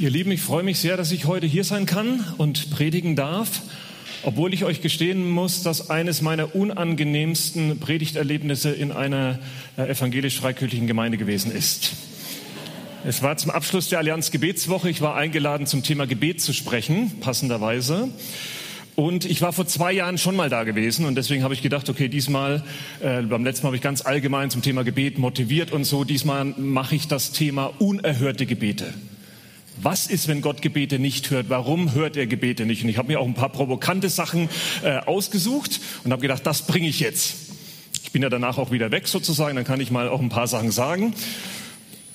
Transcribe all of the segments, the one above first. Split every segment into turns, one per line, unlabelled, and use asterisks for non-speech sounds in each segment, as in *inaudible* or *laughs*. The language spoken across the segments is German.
Ihr Lieben, ich freue mich sehr, dass ich heute hier sein kann und predigen darf, obwohl ich euch gestehen muss, dass eines meiner unangenehmsten Predigterlebnisse in einer äh, evangelisch-freikirchlichen Gemeinde gewesen ist. Es war zum Abschluss der Allianz Gebetswoche. Ich war eingeladen, zum Thema Gebet zu sprechen, passenderweise. Und ich war vor zwei Jahren schon mal da gewesen und deswegen habe ich gedacht, okay, diesmal, äh, beim letzten Mal habe ich ganz allgemein zum Thema Gebet motiviert und so, diesmal mache ich das Thema unerhörte Gebete. Was ist, wenn Gott Gebete nicht hört? Warum hört er Gebete nicht? Und ich habe mir auch ein paar provokante Sachen äh, ausgesucht und habe gedacht, das bringe ich jetzt. Ich bin ja danach auch wieder weg sozusagen, dann kann ich mal auch ein paar Sachen sagen.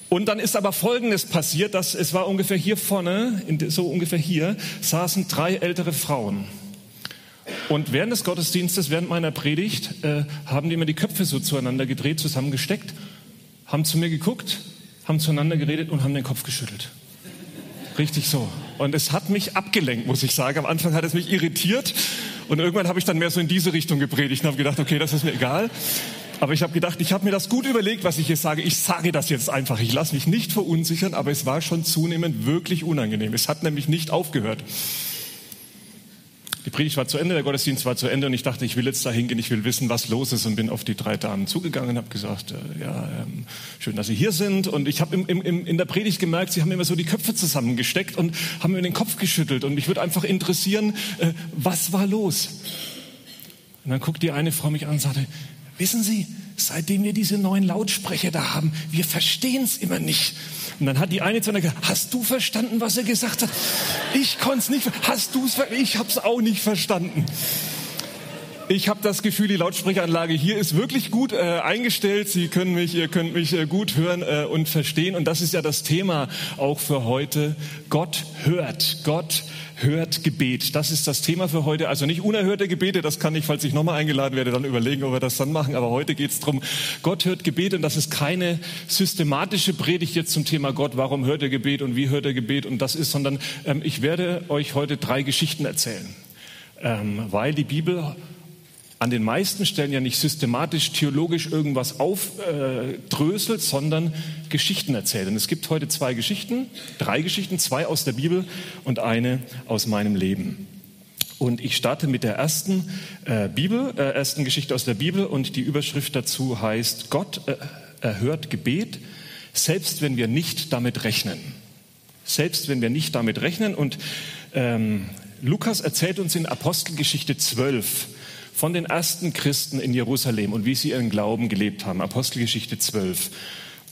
Und dann ist aber Folgendes passiert, dass es war ungefähr hier vorne, so ungefähr hier, saßen drei ältere Frauen. Und während des Gottesdienstes, während meiner Predigt, äh, haben die immer die Köpfe so zueinander gedreht, zusammengesteckt, haben zu mir geguckt, haben zueinander geredet und haben den Kopf geschüttelt. Richtig so. Und es hat mich abgelenkt, muss ich sagen. Am Anfang hat es mich irritiert und irgendwann habe ich dann mehr so in diese Richtung gepredigt und habe gedacht, okay, das ist mir egal. Aber ich habe gedacht, ich habe mir das gut überlegt, was ich jetzt sage. Ich sage das jetzt einfach. Ich lasse mich nicht verunsichern, aber es war schon zunehmend wirklich unangenehm. Es hat nämlich nicht aufgehört. Die Predigt war zu Ende, der Gottesdienst war zu Ende und ich dachte, ich will jetzt da hingehen, ich will wissen, was los ist und bin auf die drei Damen zugegangen und habe gesagt, äh, ja, ähm, schön, dass Sie hier sind. Und ich habe im, im, in der Predigt gemerkt, Sie haben immer so die Köpfe zusammengesteckt und haben mir den Kopf geschüttelt. Und mich würde einfach interessieren, äh, was war los? Und dann guckt die eine Frau mich an und sagte, wissen Sie, seitdem wir diese neuen Lautsprecher da haben, wir verstehen es immer nicht. Und dann hat die eine zu einer gesagt, hast du verstanden, was er gesagt hat? Ich konnte es nicht. Hast du es? Ich habe es auch nicht verstanden. Ich habe das Gefühl, die Lautsprecheranlage hier ist wirklich gut äh, eingestellt. Sie können mich, ihr könnt mich äh, gut hören äh, und verstehen. Und das ist ja das Thema auch für heute. Gott hört. Gott hört Gebet. Das ist das Thema für heute. Also nicht unerhörte Gebete, das kann ich, falls ich nochmal eingeladen werde, dann überlegen, ob wir das dann machen. Aber heute geht es darum, Gott hört Gebet und das ist keine systematische Predigt jetzt zum Thema Gott, warum hört er Gebet und wie hört er Gebet und das ist, sondern ähm, ich werde euch heute drei Geschichten erzählen, ähm, weil die Bibel an den meisten Stellen ja nicht systematisch theologisch irgendwas aufdröselt, äh, sondern Geschichten erzählt. Und es gibt heute zwei Geschichten, drei Geschichten, zwei aus der Bibel und eine aus meinem Leben. Und ich starte mit der ersten äh, Bibel, äh, ersten Geschichte aus der Bibel und die Überschrift dazu heißt: Gott äh, erhört Gebet, selbst wenn wir nicht damit rechnen. Selbst wenn wir nicht damit rechnen. Und ähm, Lukas erzählt uns in Apostelgeschichte 12 von den ersten Christen in Jerusalem und wie sie ihren Glauben gelebt haben. Apostelgeschichte 12.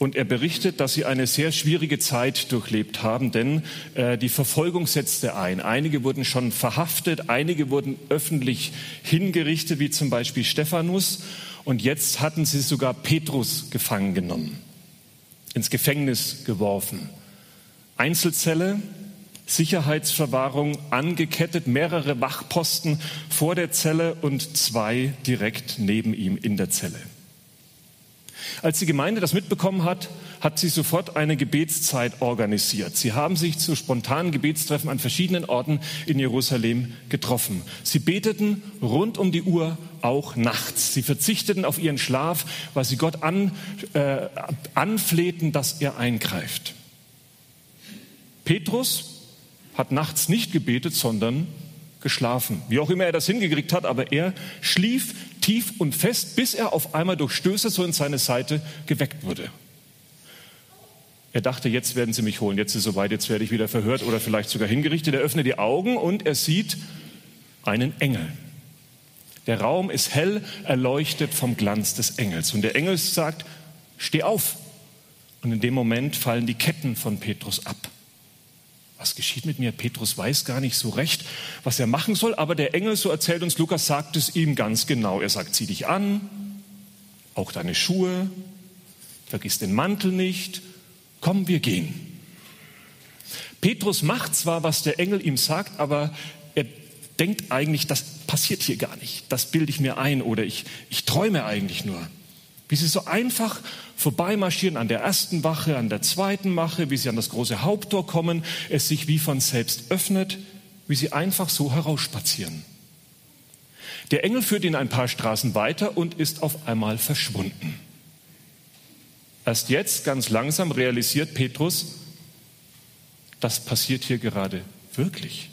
Und er berichtet, dass sie eine sehr schwierige Zeit durchlebt haben, denn äh, die Verfolgung setzte ein. Einige wurden schon verhaftet, einige wurden öffentlich hingerichtet, wie zum Beispiel Stephanus. Und jetzt hatten sie sogar Petrus gefangen genommen, ins Gefängnis geworfen. Einzelzelle, Sicherheitsverwahrung angekettet, mehrere Wachposten vor der Zelle und zwei direkt neben ihm in der Zelle. Als die Gemeinde das mitbekommen hat, hat sie sofort eine Gebetszeit organisiert. Sie haben sich zu spontanen Gebetstreffen an verschiedenen Orten in Jerusalem getroffen. Sie beteten rund um die Uhr, auch nachts. Sie verzichteten auf ihren Schlaf, weil sie Gott an, äh, anflehten, dass er eingreift. Petrus hat nachts nicht gebetet, sondern geschlafen. Wie auch immer er das hingekriegt hat, aber er schlief tief und fest, bis er auf einmal durch Stöße so in seine Seite geweckt wurde. Er dachte, jetzt werden sie mich holen, jetzt ist es soweit, jetzt werde ich wieder verhört oder vielleicht sogar hingerichtet. Er öffnet die Augen und er sieht einen Engel. Der Raum ist hell erleuchtet vom Glanz des Engels. Und der Engel sagt, steh auf. Und in dem Moment fallen die Ketten von Petrus ab was geschieht mit mir? Petrus weiß gar nicht so recht, was er machen soll, aber der Engel, so erzählt uns Lukas, sagt es ihm ganz genau. Er sagt, zieh dich an, auch deine Schuhe, vergiss den Mantel nicht, komm, wir gehen. Petrus macht zwar, was der Engel ihm sagt, aber er denkt eigentlich, das passiert hier gar nicht. Das bilde ich mir ein oder ich, ich träume eigentlich nur. Wie sie so einfach vorbeimarschieren an der ersten Wache, an der zweiten Wache, wie sie an das große Haupttor kommen, es sich wie von selbst öffnet, wie sie einfach so herausspazieren. Der Engel führt ihn ein paar Straßen weiter und ist auf einmal verschwunden. Erst jetzt, ganz langsam, realisiert Petrus, das passiert hier gerade wirklich.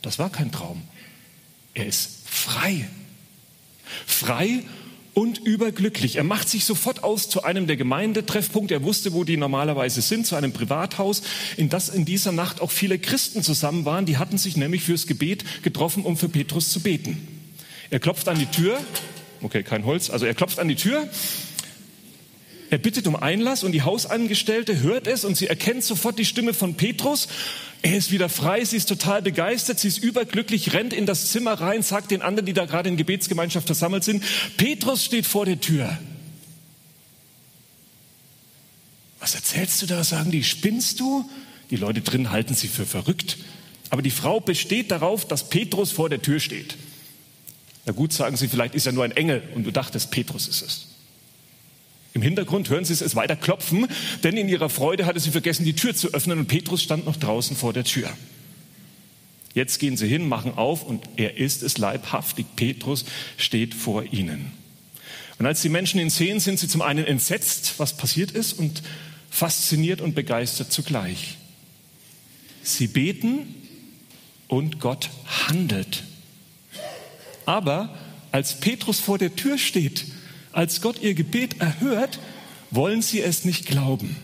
Das war kein Traum. Er ist frei. Frei und überglücklich. Er macht sich sofort aus zu einem der Gemeindetreffpunkte. Er wusste, wo die normalerweise sind, zu einem Privathaus, in das in dieser Nacht auch viele Christen zusammen waren. Die hatten sich nämlich fürs Gebet getroffen, um für Petrus zu beten. Er klopft an die Tür. Okay, kein Holz. Also er klopft an die Tür. Er bittet um Einlass und die Hausangestellte hört es und sie erkennt sofort die Stimme von Petrus er ist wieder frei, sie ist total begeistert, sie ist überglücklich, rennt in das Zimmer rein, sagt den anderen, die da gerade in Gebetsgemeinschaft versammelt sind, Petrus steht vor der Tür. Was erzählst du da? Sagen die, spinnst du? Die Leute drin halten sie für verrückt. Aber die Frau besteht darauf, dass Petrus vor der Tür steht. Na gut, sagen sie, vielleicht ist er nur ein Engel und du dachtest, Petrus ist es. Im Hintergrund hören Sie es weiter klopfen, denn in ihrer Freude hatte sie vergessen, die Tür zu öffnen und Petrus stand noch draußen vor der Tür. Jetzt gehen sie hin, machen auf und er ist es leibhaftig. Petrus steht vor ihnen. Und als die Menschen ihn sehen, sind sie zum einen entsetzt, was passiert ist, und fasziniert und begeistert zugleich. Sie beten und Gott handelt. Aber als Petrus vor der Tür steht, als Gott ihr Gebet erhört, wollen sie es nicht glauben.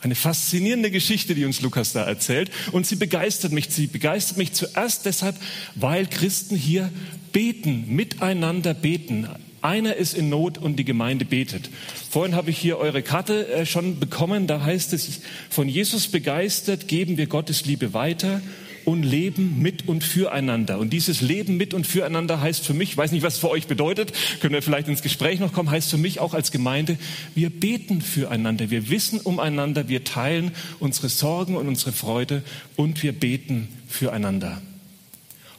Eine faszinierende Geschichte, die uns Lukas da erzählt. Und sie begeistert mich. Sie begeistert mich zuerst deshalb, weil Christen hier beten, miteinander beten. Einer ist in Not und die Gemeinde betet. Vorhin habe ich hier eure Karte äh, schon bekommen. Da heißt es, von Jesus begeistert geben wir Gottes Liebe weiter und leben mit und füreinander. Und dieses Leben mit und füreinander heißt für mich, weiß nicht, was es für euch bedeutet, können wir vielleicht ins Gespräch noch kommen, heißt für mich auch als Gemeinde, wir beten füreinander, wir wissen umeinander, wir teilen unsere Sorgen und unsere Freude und wir beten füreinander.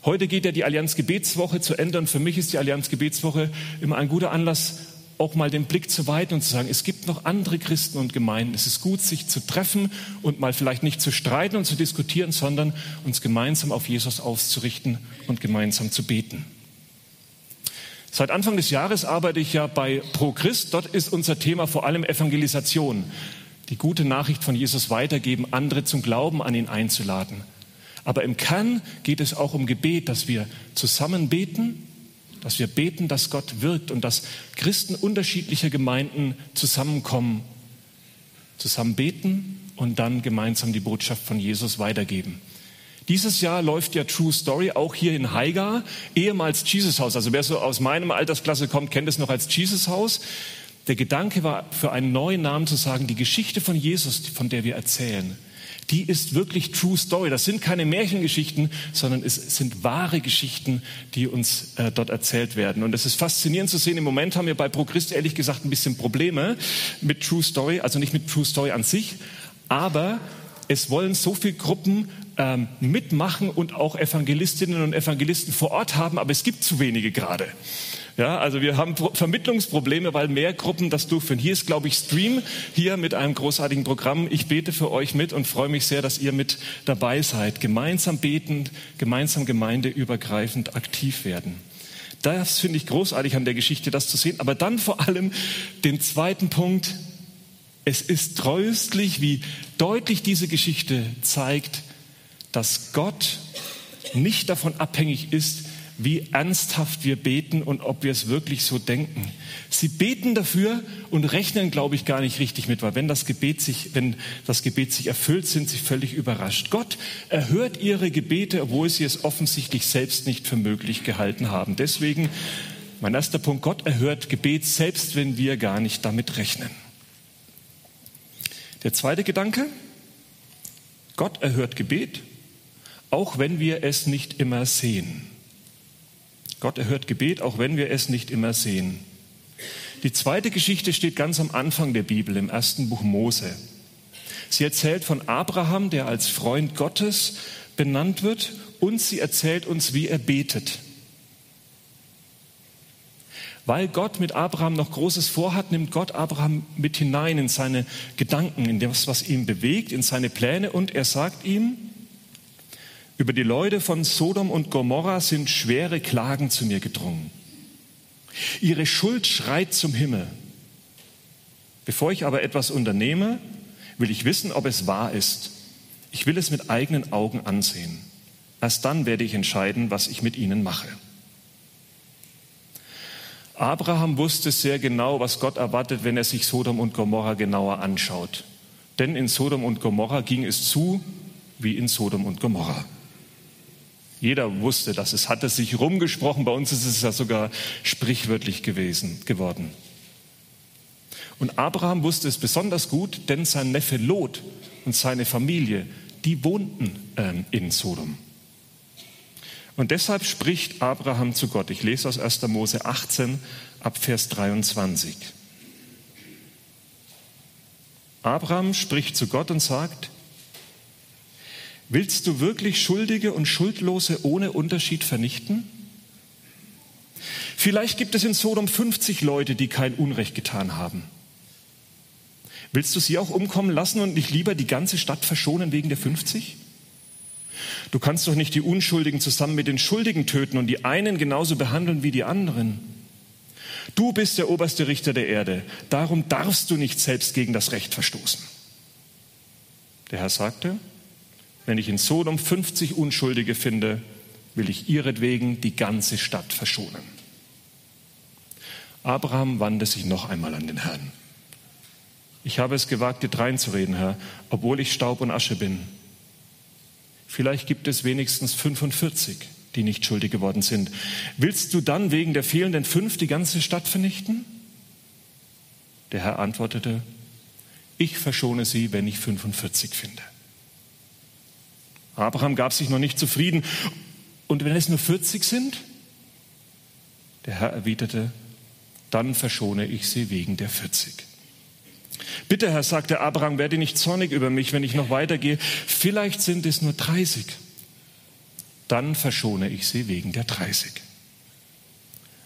Heute geht ja die Allianz Gebetswoche zu Ende und für mich ist die Allianz Gebetswoche immer ein guter Anlass, auch mal den Blick zu weiten und zu sagen, es gibt noch andere Christen und Gemeinden. Es ist gut, sich zu treffen und mal vielleicht nicht zu streiten und zu diskutieren, sondern uns gemeinsam auf Jesus auszurichten und gemeinsam zu beten. Seit Anfang des Jahres arbeite ich ja bei Pro Christ. Dort ist unser Thema vor allem Evangelisation. Die gute Nachricht von Jesus weitergeben, andere zum Glauben an ihn einzuladen. Aber im Kern geht es auch um Gebet, dass wir zusammen beten dass wir beten, dass Gott wirkt und dass Christen unterschiedlicher Gemeinden zusammenkommen, zusammen beten und dann gemeinsam die Botschaft von Jesus weitergeben. Dieses Jahr läuft ja True Story auch hier in Haiger, ehemals Jesus Haus. Also wer so aus meinem Altersklasse kommt, kennt es noch als Jesus Haus. Der Gedanke war, für einen neuen Namen zu sagen, die Geschichte von Jesus, von der wir erzählen, die ist wirklich True Story. Das sind keine Märchengeschichten, sondern es sind wahre Geschichten, die uns äh, dort erzählt werden. Und es ist faszinierend zu sehen. Im Moment haben wir bei ProChrist ehrlich gesagt ein bisschen Probleme mit True Story, also nicht mit True Story an sich, aber es wollen so viele Gruppen ähm, mitmachen und auch Evangelistinnen und Evangelisten vor Ort haben, aber es gibt zu wenige gerade. Ja, also wir haben Vermittlungsprobleme, weil mehr Gruppen das durchführen. Hier ist, glaube ich, Stream, hier mit einem großartigen Programm. Ich bete für euch mit und freue mich sehr, dass ihr mit dabei seid. Gemeinsam beten, gemeinsam gemeindeübergreifend aktiv werden. Das finde ich großartig an der Geschichte, das zu sehen. Aber dann vor allem den zweiten Punkt. Es ist tröstlich, wie deutlich diese Geschichte zeigt, dass Gott nicht davon abhängig ist, wie ernsthaft wir beten und ob wir es wirklich so denken. Sie beten dafür und rechnen, glaube ich, gar nicht richtig mit, weil wenn das Gebet sich, wenn das Gebet sich erfüllt, sind sie völlig überrascht. Gott erhört ihre Gebete, obwohl sie es offensichtlich selbst nicht für möglich gehalten haben. Deswegen mein erster Punkt, Gott erhört Gebet, selbst wenn wir gar nicht damit rechnen. Der zweite Gedanke, Gott erhört Gebet, auch wenn wir es nicht immer sehen. Gott erhört Gebet, auch wenn wir es nicht immer sehen. Die zweite Geschichte steht ganz am Anfang der Bibel, im ersten Buch Mose. Sie erzählt von Abraham, der als Freund Gottes benannt wird, und sie erzählt uns, wie er betet. Weil Gott mit Abraham noch Großes vorhat, nimmt Gott Abraham mit hinein in seine Gedanken, in das, was ihn bewegt, in seine Pläne, und er sagt ihm, über die Leute von Sodom und Gomorra sind schwere Klagen zu mir gedrungen. Ihre Schuld schreit zum Himmel. Bevor ich aber etwas unternehme, will ich wissen, ob es wahr ist. Ich will es mit eigenen Augen ansehen. Erst dann werde ich entscheiden, was ich mit ihnen mache. Abraham wusste sehr genau, was Gott erwartet, wenn er sich Sodom und Gomorra genauer anschaut. Denn in Sodom und Gomorra ging es zu wie in Sodom und Gomorra. Jeder wusste das. Es hatte sich rumgesprochen. Bei uns ist es ja sogar sprichwörtlich gewesen, geworden. Und Abraham wusste es besonders gut, denn sein Neffe Lot und seine Familie, die wohnten äh, in Sodom. Und deshalb spricht Abraham zu Gott. Ich lese aus 1. Mose 18 ab Vers 23. Abraham spricht zu Gott und sagt, willst du wirklich Schuldige und Schuldlose ohne Unterschied vernichten? Vielleicht gibt es in Sodom 50 Leute, die kein Unrecht getan haben. Willst du sie auch umkommen lassen und nicht lieber die ganze Stadt verschonen wegen der 50? Du kannst doch nicht die Unschuldigen zusammen mit den Schuldigen töten und die einen genauso behandeln wie die anderen. Du bist der oberste Richter der Erde, darum darfst du nicht selbst gegen das Recht verstoßen. Der Herr sagte, wenn ich in Sodom 50 Unschuldige finde, will ich ihretwegen die ganze Stadt verschonen. Abraham wandte sich noch einmal an den Herrn. Ich habe es gewagt, dir dreinzureden, Herr, obwohl ich Staub und Asche bin. Vielleicht gibt es wenigstens 45, die nicht schuldig geworden sind. Willst du dann wegen der fehlenden fünf die ganze Stadt vernichten? Der Herr antwortete, ich verschone sie, wenn ich 45 finde. Abraham gab sich noch nicht zufrieden. Und wenn es nur 40 sind? Der Herr erwiderte, dann verschone ich sie wegen der 40. Bitte, Herr, sagte Abraham, werde nicht zornig über mich, wenn ich noch weitergehe. Vielleicht sind es nur 30. Dann verschone ich sie wegen der 30.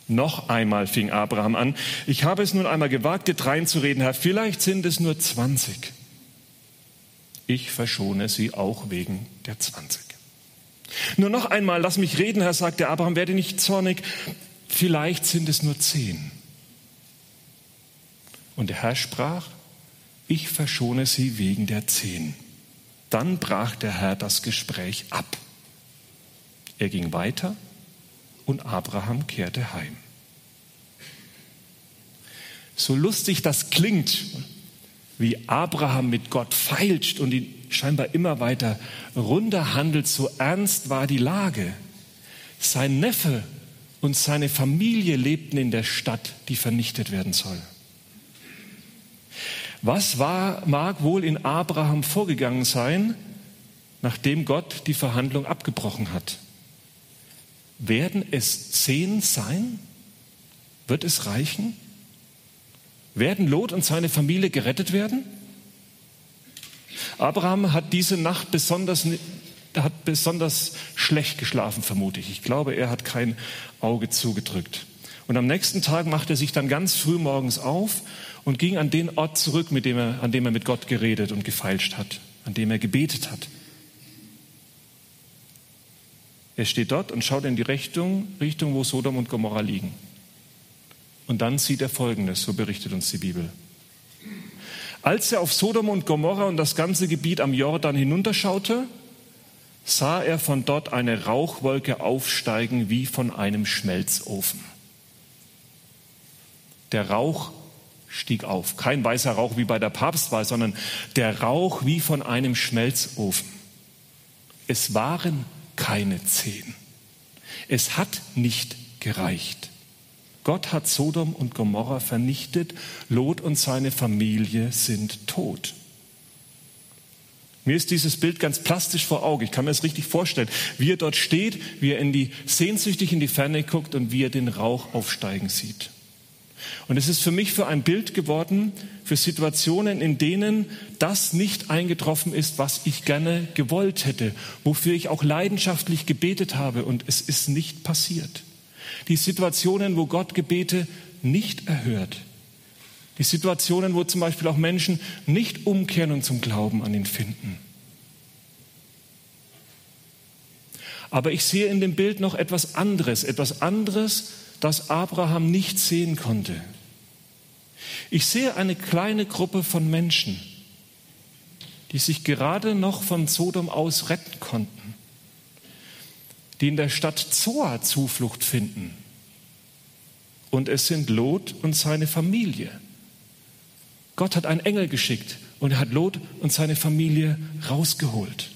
Noch einmal fing Abraham an. Ich habe es nun einmal gewagt, dir dreinzureden, Herr. Vielleicht sind es nur 20. Ich verschone sie auch wegen der 20. Nur noch einmal, lass mich reden, Herr, sagte Abraham, werde nicht zornig. Vielleicht sind es nur 10. Und der Herr sprach, ich verschone sie wegen der zehn. Dann brach der Herr das Gespräch ab. Er ging weiter und Abraham kehrte heim. So lustig das klingt, wie Abraham mit Gott feilscht und ihn scheinbar immer weiter runterhandelt, so ernst war die Lage. Sein Neffe und seine Familie lebten in der Stadt, die vernichtet werden soll. Was war, mag wohl in Abraham vorgegangen sein, nachdem Gott die Verhandlung abgebrochen hat? Werden es zehn sein? Wird es reichen? Werden Lot und seine Familie gerettet werden? Abraham hat diese Nacht besonders, hat besonders schlecht geschlafen, vermute ich. Ich glaube, er hat kein Auge zugedrückt. Und am nächsten Tag macht er sich dann ganz früh morgens auf und ging an den Ort zurück, mit dem er, an dem er mit Gott geredet und gefeilscht hat, an dem er gebetet hat. Er steht dort und schaut in die Richtung, Richtung, wo Sodom und Gomorra liegen. Und dann sieht er Folgendes, so berichtet uns die Bibel. Als er auf Sodom und Gomorra und das ganze Gebiet am Jordan hinunterschaute, sah er von dort eine Rauchwolke aufsteigen wie von einem Schmelzofen. Der Rauch stieg auf. Kein weißer Rauch wie bei der Papstwahl, sondern der Rauch wie von einem Schmelzofen. Es waren keine zehn. Es hat nicht gereicht. Gott hat Sodom und Gomorra vernichtet. Lot und seine Familie sind tot. Mir ist dieses Bild ganz plastisch vor Augen. Ich kann mir es richtig vorstellen, wie er dort steht, wie er in die, sehnsüchtig in die Ferne guckt und wie er den Rauch aufsteigen sieht. Und es ist für mich für ein Bild geworden für Situationen, in denen das nicht eingetroffen ist, was ich gerne gewollt hätte, wofür ich auch leidenschaftlich gebetet habe und es ist nicht passiert. Die Situationen, wo Gott Gebete nicht erhört. Die Situationen, wo zum Beispiel auch Menschen nicht umkehren und zum Glauben an ihn finden. Aber ich sehe in dem Bild noch etwas anderes, etwas anderes, das Abraham nicht sehen konnte. Ich sehe eine kleine Gruppe von Menschen, die sich gerade noch von Sodom aus retten konnten, die in der Stadt Zoa Zuflucht finden. Und es sind Lot und seine Familie. Gott hat einen Engel geschickt und er hat Lot und seine Familie rausgeholt.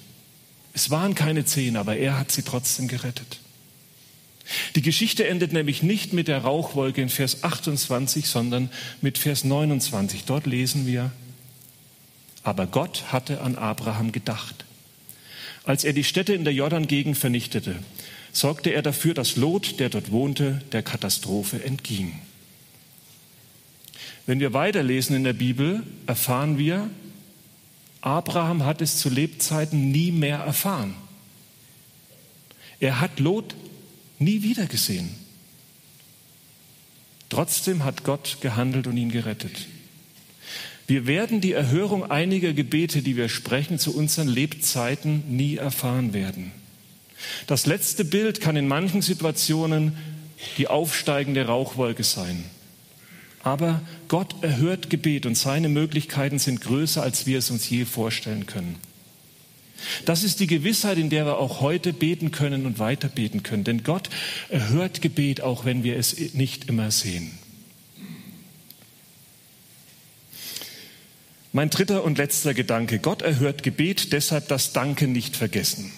Es waren keine zehn, aber er hat sie trotzdem gerettet. Die Geschichte endet nämlich nicht mit der Rauchwolke in Vers 28, sondern mit Vers 29. Dort lesen wir, aber Gott hatte an Abraham gedacht. Als er die Städte in der Jordan-Gegend vernichtete, sorgte er dafür, dass Lot, der dort wohnte, der Katastrophe entging. Wenn wir weiterlesen in der Bibel, erfahren wir, Abraham hat es zu Lebzeiten nie mehr erfahren. Er hat Lot nie wieder gesehen. Trotzdem hat Gott gehandelt und ihn gerettet. Wir werden die Erhörung einiger Gebete, die wir sprechen, zu unseren Lebzeiten nie erfahren werden. Das letzte Bild kann in manchen Situationen die aufsteigende Rauchwolke sein. Aber Gott erhört Gebet und seine Möglichkeiten sind größer, als wir es uns je vorstellen können. Das ist die Gewissheit, in der wir auch heute beten können und weiter beten können. Denn Gott erhört Gebet, auch wenn wir es nicht immer sehen. Mein dritter und letzter Gedanke. Gott erhört Gebet, deshalb das Danken nicht vergessen.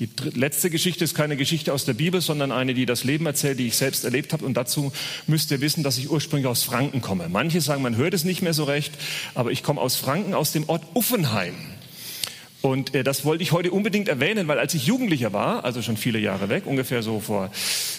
Die letzte Geschichte ist keine Geschichte aus der Bibel, sondern eine, die das Leben erzählt, die ich selbst erlebt habe. Und dazu müsst ihr wissen, dass ich ursprünglich aus Franken komme. Manche sagen, man hört es nicht mehr so recht, aber ich komme aus Franken, aus dem Ort Uffenheim. Und äh, das wollte ich heute unbedingt erwähnen, weil als ich Jugendlicher war, also schon viele Jahre weg, ungefähr so vor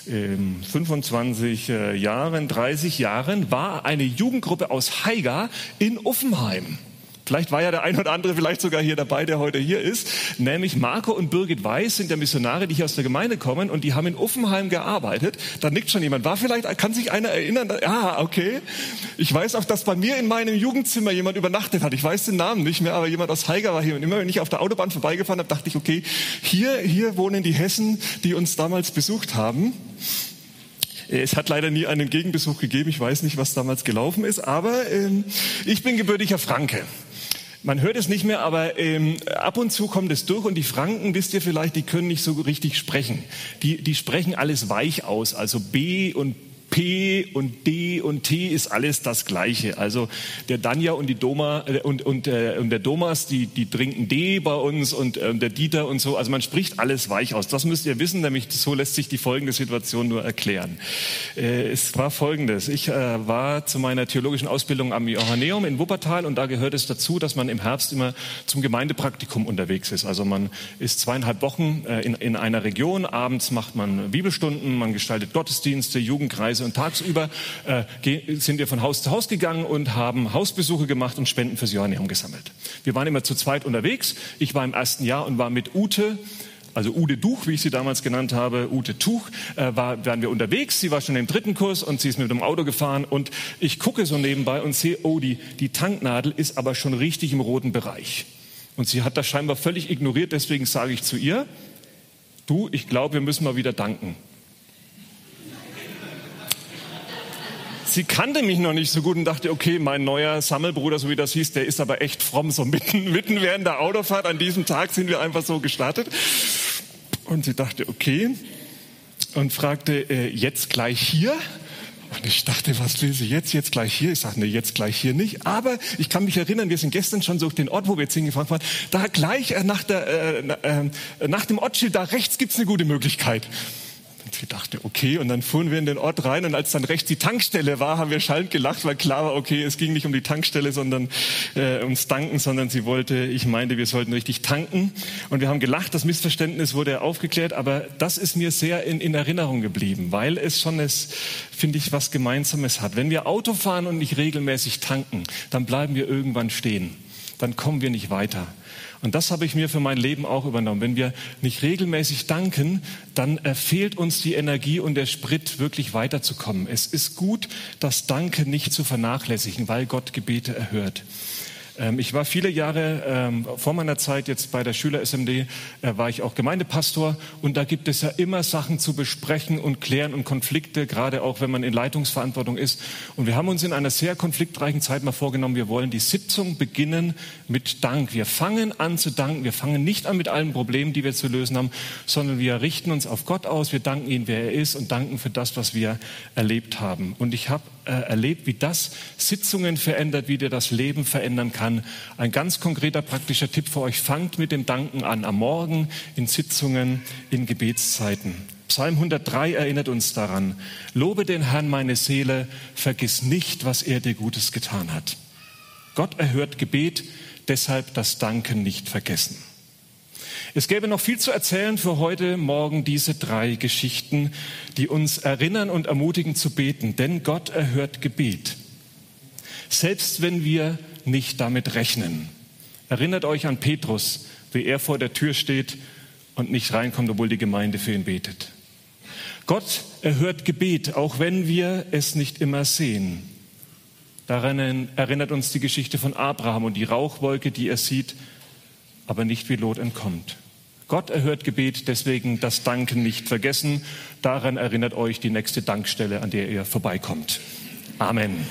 ähm, 25 äh, Jahren, 30 Jahren, war eine Jugendgruppe aus Haiger in Uffenheim. Vielleicht war ja der ein oder andere vielleicht sogar hier dabei, der heute hier ist. Nämlich Marco und Birgit Weiß sind ja Missionare, die hier aus der Gemeinde kommen und die haben in Uffenheim gearbeitet. Da nickt schon jemand. War vielleicht, kann sich einer erinnern? Ah, okay. Ich weiß auch, dass bei mir in meinem Jugendzimmer jemand übernachtet hat. Ich weiß den Namen nicht mehr, aber jemand aus Haiger war hier. Und immer wenn ich auf der Autobahn vorbeigefahren habe, dachte ich, okay, hier, hier wohnen die Hessen, die uns damals besucht haben. Es hat leider nie einen Gegenbesuch gegeben. Ich weiß nicht, was damals gelaufen ist, aber ähm, ich bin gebürtiger Franke. Man hört es nicht mehr, aber ähm, ab und zu kommt es durch und die Franken, wisst ihr vielleicht, die können nicht so richtig sprechen. Die, die sprechen alles weich aus, also B und P und D und T ist alles das Gleiche. Also der Danja und die Doma äh, und, und, äh, und der Domas, die, die trinken D bei uns und äh, der Dieter und so. Also man spricht alles weich aus. Das müsst ihr wissen, nämlich so lässt sich die folgende Situation nur erklären. Äh, es war folgendes. Ich äh, war zu meiner theologischen Ausbildung am Johanneum in Wuppertal und da gehört es dazu, dass man im Herbst immer zum Gemeindepraktikum unterwegs ist. Also man ist zweieinhalb Wochen äh, in, in einer Region, abends macht man Bibelstunden, man gestaltet Gottesdienste, Jugendkreise und tagsüber äh, sind wir von Haus zu Haus gegangen und haben Hausbesuche gemacht und Spenden fürs Johanneum gesammelt. Wir waren immer zu zweit unterwegs. Ich war im ersten Jahr und war mit Ute also Ude Duch, wie ich sie damals genannt habe, Ute Tuch, äh, war, waren wir unterwegs. Sie war schon im dritten Kurs und sie ist mit dem Auto gefahren und ich gucke so nebenbei und sehe, oh, die, die Tanknadel ist aber schon richtig im roten Bereich. Und sie hat das scheinbar völlig ignoriert, deswegen sage ich zu ihr, du, ich glaube, wir müssen mal wieder danken. Sie kannte mich noch nicht so gut und dachte, okay, mein neuer Sammelbruder, so wie das hieß, der ist aber echt fromm. So mitten, *laughs* mitten während der Autofahrt an diesem Tag sind wir einfach so gestartet. Und sie dachte, okay. Und fragte, äh, jetzt gleich hier? Und ich dachte, was will sie jetzt, jetzt gleich hier? Ich sagte, nee, jetzt gleich hier nicht. Aber ich kann mich erinnern, wir sind gestern schon so den Ort, wo wir jetzt hingefahren waren, da gleich äh, nach, der, äh, äh, nach dem Ortsschild, da rechts gibt's eine gute Möglichkeit. Und wir dachten, okay, und dann fuhren wir in den Ort rein und als dann rechts die Tankstelle war, haben wir schallend gelacht, weil klar war, okay, es ging nicht um die Tankstelle, sondern äh, ums Tanken, sondern sie wollte, ich meinte, wir sollten richtig tanken. Und wir haben gelacht, das Missverständnis wurde aufgeklärt, aber das ist mir sehr in, in Erinnerung geblieben, weil es schon finde ich, was Gemeinsames hat. Wenn wir Auto fahren und nicht regelmäßig tanken, dann bleiben wir irgendwann stehen. Dann kommen wir nicht weiter. Und das habe ich mir für mein Leben auch übernommen. Wenn wir nicht regelmäßig danken, dann fehlt uns die Energie und der Sprit, wirklich weiterzukommen. Es ist gut, das Danke nicht zu vernachlässigen, weil Gott Gebete erhört. Ähm, ich war viele Jahre ähm, vor meiner Zeit jetzt bei der Schüler-SMD, äh, war ich auch Gemeindepastor und da gibt es ja immer Sachen zu besprechen und klären und Konflikte, gerade auch wenn man in Leitungsverantwortung ist. Und wir haben uns in einer sehr konfliktreichen Zeit mal vorgenommen, wir wollen die Sitzung beginnen mit Dank. Wir fangen an zu danken. Wir fangen nicht an mit allen Problemen, die wir zu lösen haben, sondern wir richten uns auf Gott aus. Wir danken ihm, wer er ist und danken für das, was wir erlebt haben. Und ich habe äh, erlebt, wie das Sitzungen verändert, wie dir das Leben verändern kann. Ein ganz konkreter praktischer Tipp für euch. Fangt mit dem Danken an. Am Morgen, in Sitzungen, in Gebetszeiten. Psalm 103 erinnert uns daran. Lobe den Herrn meine Seele, vergiss nicht, was er dir Gutes getan hat. Gott erhört Gebet, deshalb das Danken nicht vergessen. Es gäbe noch viel zu erzählen für heute Morgen diese drei Geschichten, die uns erinnern und ermutigen zu beten, denn Gott erhört Gebet. Selbst wenn wir nicht damit rechnen. Erinnert euch an Petrus, wie er vor der Tür steht und nicht reinkommt, obwohl die Gemeinde für ihn betet. Gott erhört Gebet, auch wenn wir es nicht immer sehen. Daran erinnert uns die Geschichte von Abraham und die Rauchwolke, die er sieht, aber nicht wie Lot entkommt. Gott erhört Gebet, deswegen das Danken nicht vergessen. Daran erinnert euch die nächste Dankstelle, an der ihr vorbeikommt. Amen.